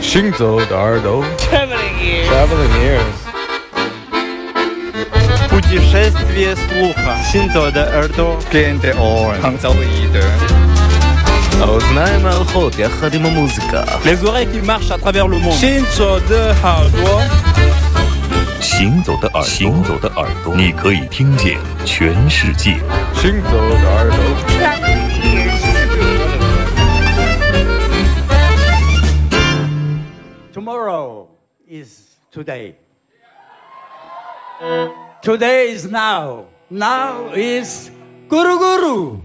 行走的耳朵 Traveling ears. Traveling ears Путешествие слуха. Синзо де Эрдо. Gente on. 杭州的耳朵。 האוזניים הלכות יחד עם המוזיקה Les oreilles qui marchent à travers le monde. 行走的耳朵，行走的耳朵，行走的耳朵，你可以听见全世界。 行走的耳朵 today. Today is now. Now is Guru Guru.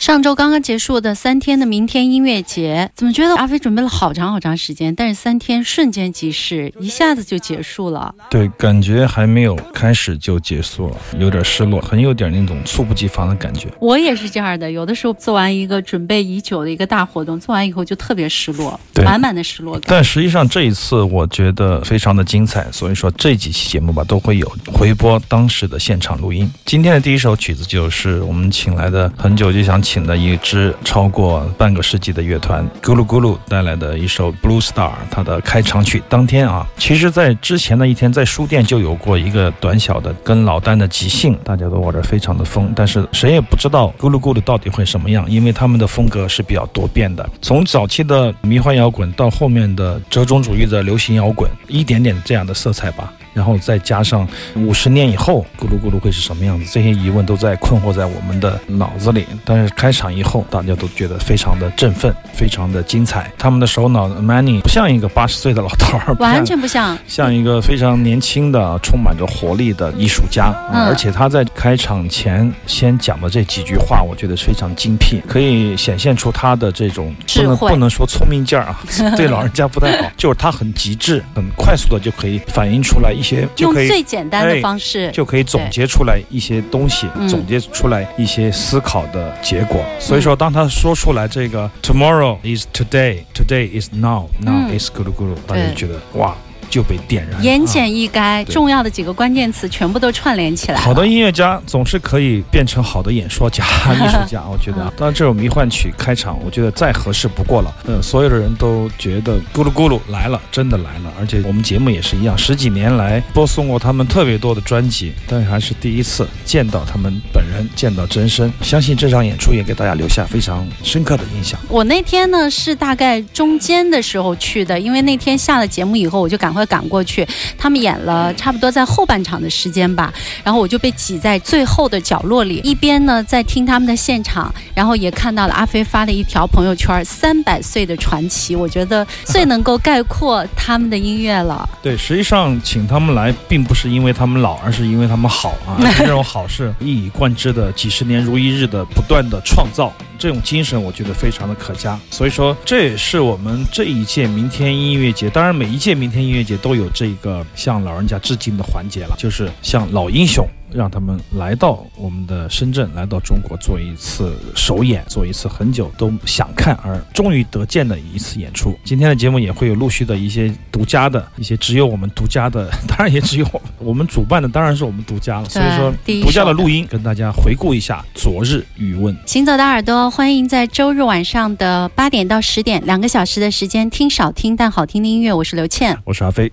上周刚刚结束的三天的明天音乐节，怎么觉得阿飞准备了好长好长时间，但是三天瞬间即逝，一下子就结束了。对，感觉还没有开始就结束了，有点失落，很有点那种猝不及防的感觉。我也是这样的，有的时候做完一个准备已久的一个大活动，做完以后就特别失落，满满的失落感。但实际上这一次我觉得非常的精彩，所以说这几期节目吧都会有回播当时的现场录音。今天的第一首曲子就是我们请来的很久就想请的一支超过半个世纪的乐团咕噜咕噜带来的一首《Blue Star》，它的开场曲。当天啊，其实在之前的一天在书店就有过一个短小的跟老丹的即兴，大家都玩得非常的疯，但是谁也不知道咕噜咕噜到底会什么样，因为他们的风格是比较多变的，从早期的迷幻摇滚到后面的折中主义的流行摇滚，一点点这样的色彩吧。然后再加上五十年以后咕噜咕噜会是什么样子，这些疑问都在困惑在我们的脑子里。但是开场以后，大家都觉得非常的振奋，非常的精彩。他们的首脑 Manny 不像一个八十岁的老头儿，完全不像，像一个非常年轻的、充满着活力的艺术家，嗯而且他在开场前先讲的这几句话，我觉得非常精辟，可以显现出他的这种不智慧能不能说聪明劲儿啊，对老人家不太好，就是他很极致、很快速的就可以反映出来一些，就用可以最简单的哎方式，就可以总结出来一些东西，嗯。总结出来一些思考的结果。所以说，当他说出来这个 “tomorrow is today, today is now, now 嗯。is 咕噜咕噜”，大家就觉得哇，就被点燃。言啊简意赅，对重要的几个关键词全部都串联起来。好的音乐家总是可以变成好的演说家、艺术家，我觉得啊。当然，这首迷幻曲开场，我觉得再合适不过了。呃，所有的人都觉得咕噜咕噜来了，真的来了。而且我们节目也是一样，十几年来播送过他们特别多的专辑，但是还是第一次见到他们本人，见到真身。相信这场演出也给大家留下非常深刻的印象。我那天呢是大概中间的时候去的，因为那天下了节目以后，我就赶快赶过去。他们演了差不多在后半场的时间吧，然后我就被挤在最后的角落里，一边呢在听他们的现场，然后也看到了阿飞发了一条朋友圈，三百岁的传奇，我觉得最能够概括他们的音乐了。对，实际上请他们来，并不是因为他们老，而是因为他们好啊。这种好是一以贯之的，几十年如一日的不断的创造，这种精神我觉得非常的可嘉。所以说，这也是我们这一届明天音乐节，当然每一届明天音乐节都有这个向老人家致敬的环节了，就是向老英雄。让他们来到我们的深圳，来到中国做一次首演，做一次很久都想看而终于得见的一次演出。今天的节目也会有陆续的一些独家的一些只有我们独家的，当然也只有我们主办的，当然是我们独家了。所以说，独家的录音跟大家回顾一下昨日语问。行走的耳朵，欢迎在周日晚上的八点到十点两个小时的时间听少听但好听的音乐。我是刘倩。我是阿飞。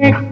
听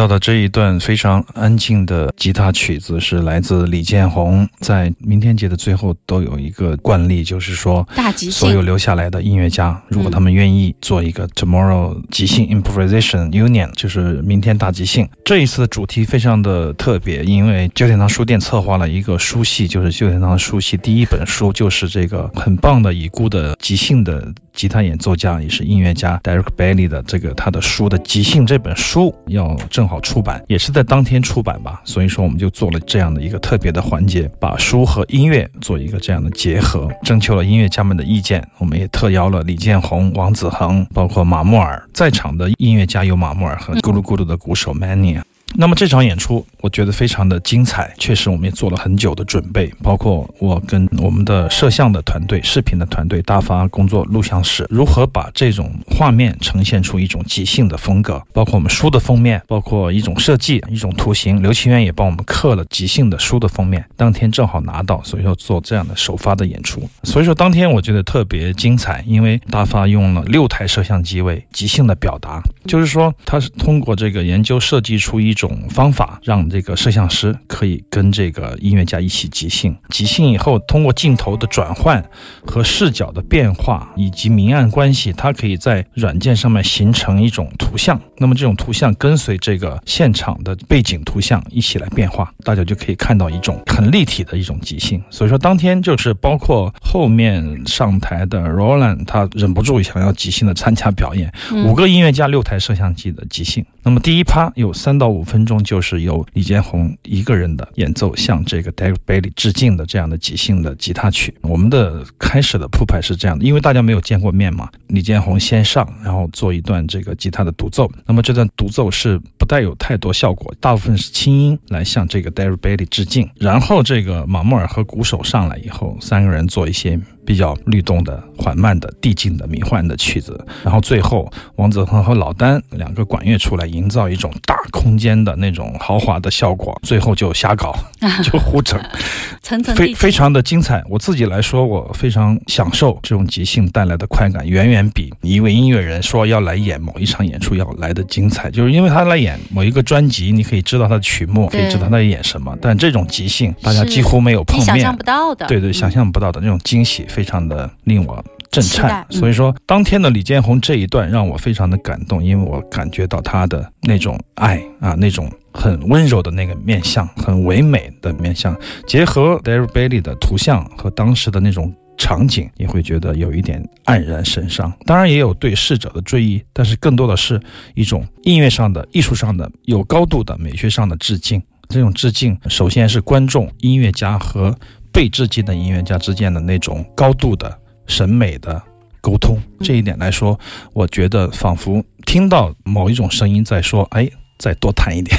到的这一段非常安静的吉他曲子，是来自李建宏。在明天节的最后，都有一个惯例，就是说，大即所有，留下来的音乐家，如果他们愿意做一个 Tomorrow 即兴 Improvisation Union，就是明天大即兴。这一次的主题非常的特别，因为九点堂书店策划了一个书系，就是九点堂书系第一本书，就是这个很棒的已故的即兴的吉他演奏家，也是音乐家 Derek Bailey 的这个他的书的即兴这本书要正好出版，也是在当天出版吧，所以说我们就做了这样的一个特别的环节，把把书和音乐做一个这样的结合，征求了音乐家们的意见，我们也特邀了李建宏、王子恒，包括马木尔，在场的音乐家有马木尔和咕噜咕噜的鼓手 Mania。那么这场演出，我觉得非常的精彩，确实我们也做了很久的准备，包括我跟我们的摄像的团队、视频的团队大发工作录像室，如何把这种画面呈现出一种即兴的风格，包括我们书的封面，包括一种设计、一种图形，刘清渊也帮我们刻了即兴的书的封面，当天正好拿到，所以说做这样的首发的演出，所以说当天我觉得特别精彩，因为大发用了六台摄像机为即兴的表达，就是说他是通过这个研究设计出一种种方法，让这个摄像师可以跟这个音乐家一起即兴。即兴以后，通过镜头的转换和视角的变化以及明暗关系，它可以在软件上面形成一种图像。那么这种图像跟随这个现场的背景图像一起来变化，大家就可以看到一种很立体的一种即兴。所以说当天就是包括后面上台的 Roland，他忍不住想要即兴的参加表演，五个音乐家六台摄像机的即兴。那么第一趴有三到五分钟，就是由李建宏一个人的演奏，向这个 David Bailey 致敬的这样的即兴的吉他曲。我们的开始的铺排是这样的，因为大家没有见过面嘛，李建宏先上，然后做一段这个吉他的独奏。那么这段独奏是不带有太多效果，大部分是轻音来向这个 David Bailey 致敬。然后这个马莫尔和鼓手上来以后，三个人做一些比较律动的、缓慢的、递进的、迷幻的曲子。然后最后王子恒和老丹两个管乐出来，营造一种大空间的那种豪华的效果。最后就瞎搞，就胡整，层层。非非常的精彩。我自己来说，我非常享受这种即兴带来的快感，远远比一位音乐人说要来演某一场演出要来的精彩。就是因为他来演某一个专辑，你可以知道他的曲目，可以知道他在演什么，但这种即兴，大家几乎没有碰面想象，不到的，对对，嗯想象不到的那种惊喜，非常的令我震颤。嗯所以说，当天的李建宏这一段让我非常的感动，因为我感觉到他的那种爱啊，那种很温柔的那个面相，很唯美的面相，结合 Bailey 的图像和当时的那种。场景你会觉得有一点黯然神伤，当然也有对逝者的追忆，但是更多的是一种音乐上的、艺术上的、有高度的美学上的致敬。这种致敬，首先是观众、音乐家和被致敬的音乐家之间的那种高度的审美的沟通。这一点来说，我觉得仿佛听到某一种声音在说：“哎。”再多弹一点，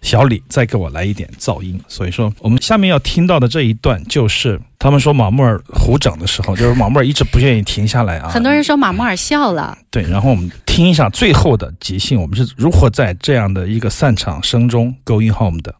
小李再给我来一点噪音。所以说，我们下面要听到的这一段，就是他们说马莫尔胡整的时候，就是马莫尔一直不愿意停下来啊。很多人说马莫尔笑了，对，然后我们听一下最后的即兴，我们是如何在这样的一个散场声中 going home 的。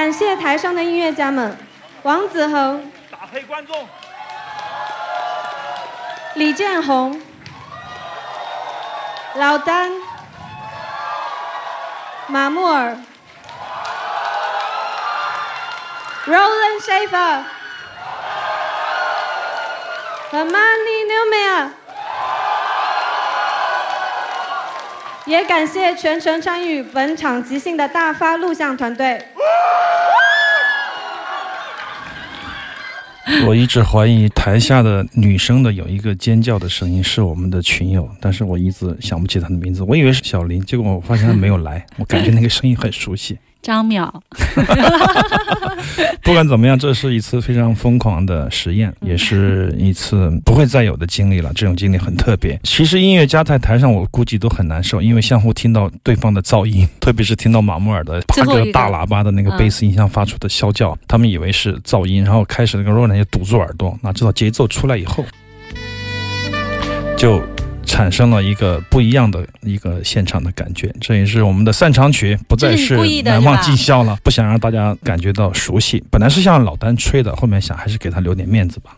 感谢台上的音乐家们，王子恒、打黑观众。李建宏、老丹、马木尔、Roland Schaefer 和 Manny Newman。也感谢全程参与本场即兴的大发录像团队。我一直怀疑台下的女生的有一个尖叫的声音是我们的群友，但是我一直想不起她的名字，我以为是小林，结果我发现她没有来，我感觉那个声音很熟悉。张淼，不管怎么样，这是一次非常疯狂的实验，也是一次不会再有的经历了。这种经历很特别。其实音乐家在台上，我估计都很难受，因为相互听到对方的噪音，特别是听到马木尔的八个大喇叭的那个贝斯音箱发出的啸叫，他们以为是噪音，然后开始那个 Roland 就堵住耳朵，哪知道节奏出来以后，就。产生了一个不一样的一个现场的感觉，这也是我们的散场曲，不再是难忘今宵了。不想让大家感觉到熟悉，本来是向老丹吹的，后面想还是给他留点面子吧。